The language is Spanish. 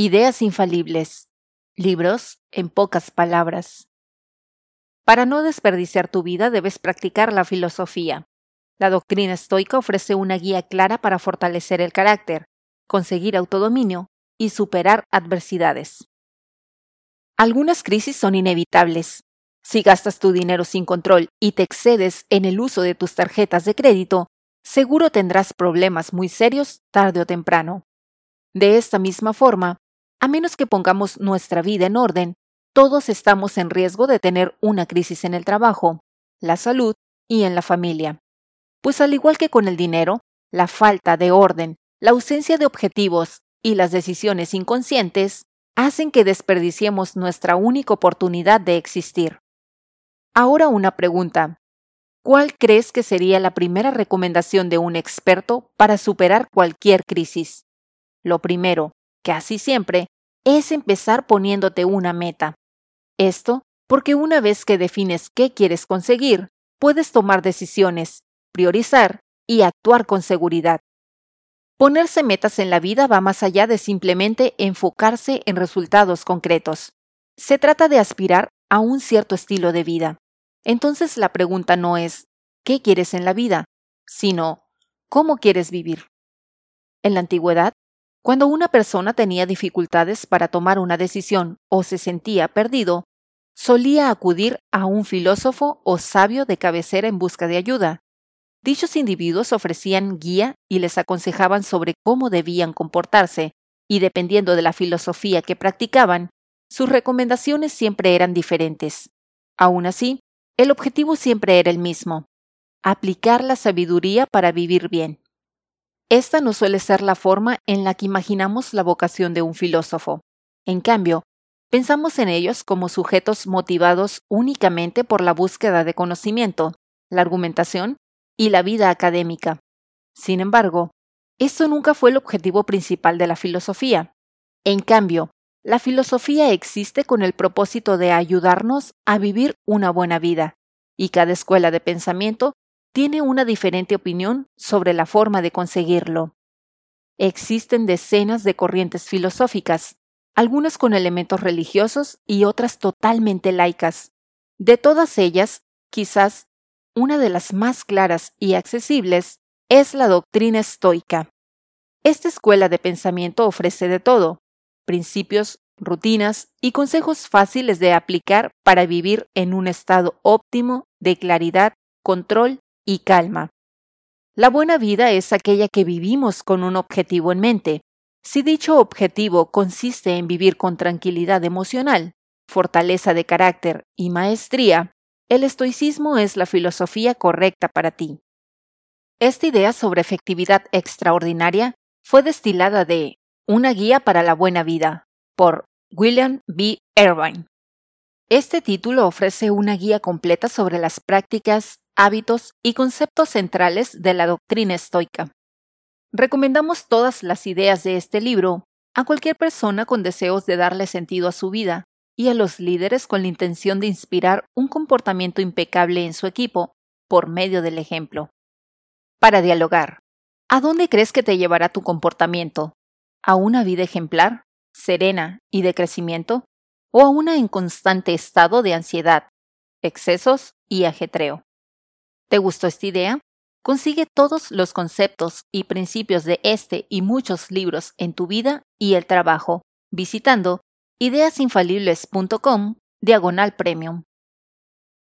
Ideas infalibles. Libros en pocas palabras. Para no desperdiciar tu vida debes practicar la filosofía. La doctrina estoica ofrece una guía clara para fortalecer el carácter, conseguir autodominio y superar adversidades. Algunas crisis son inevitables. Si gastas tu dinero sin control y te excedes en el uso de tus tarjetas de crédito, seguro tendrás problemas muy serios tarde o temprano. De esta misma forma, a menos que pongamos nuestra vida en orden, todos estamos en riesgo de tener una crisis en el trabajo, la salud y en la familia. Pues al igual que con el dinero, la falta de orden, la ausencia de objetivos y las decisiones inconscientes hacen que desperdiciemos nuestra única oportunidad de existir. Ahora una pregunta. ¿Cuál crees que sería la primera recomendación de un experto para superar cualquier crisis? Lo primero, casi siempre, es empezar poniéndote una meta. Esto porque una vez que defines qué quieres conseguir, puedes tomar decisiones, priorizar y actuar con seguridad. Ponerse metas en la vida va más allá de simplemente enfocarse en resultados concretos. Se trata de aspirar a un cierto estilo de vida. Entonces la pregunta no es ¿qué quieres en la vida? sino ¿cómo quieres vivir? En la antigüedad, cuando una persona tenía dificultades para tomar una decisión o se sentía perdido, solía acudir a un filósofo o sabio de cabecera en busca de ayuda. Dichos individuos ofrecían guía y les aconsejaban sobre cómo debían comportarse, y dependiendo de la filosofía que practicaban, sus recomendaciones siempre eran diferentes. Aún así, el objetivo siempre era el mismo, aplicar la sabiduría para vivir bien. Esta no suele ser la forma en la que imaginamos la vocación de un filósofo. En cambio, pensamos en ellos como sujetos motivados únicamente por la búsqueda de conocimiento, la argumentación y la vida académica. Sin embargo, esto nunca fue el objetivo principal de la filosofía. En cambio, la filosofía existe con el propósito de ayudarnos a vivir una buena vida, y cada escuela de pensamiento tiene una diferente opinión sobre la forma de conseguirlo. Existen decenas de corrientes filosóficas, algunas con elementos religiosos y otras totalmente laicas. De todas ellas, quizás una de las más claras y accesibles es la doctrina estoica. Esta escuela de pensamiento ofrece de todo, principios, rutinas y consejos fáciles de aplicar para vivir en un estado óptimo de claridad, control y calma. La buena vida es aquella que vivimos con un objetivo en mente. Si dicho objetivo consiste en vivir con tranquilidad emocional, fortaleza de carácter y maestría, el estoicismo es la filosofía correcta para ti. Esta idea sobre efectividad extraordinaria fue destilada de Una guía para la buena vida, por William B. Irvine. Este título ofrece una guía completa sobre las prácticas, hábitos y conceptos centrales de la doctrina estoica. Recomendamos todas las ideas de este libro a cualquier persona con deseos de darle sentido a su vida y a los líderes con la intención de inspirar un comportamiento impecable en su equipo por medio del ejemplo. Para dialogar, ¿a dónde crees que te llevará tu comportamiento? ¿A una vida ejemplar, serena y de crecimiento? ¿O a una en constante estado de ansiedad, excesos y ajetreo? ¿Te gustó esta idea? Consigue todos los conceptos y principios de este y muchos libros en tu vida y el trabajo visitando ideasinfalibles.com diagonal premium.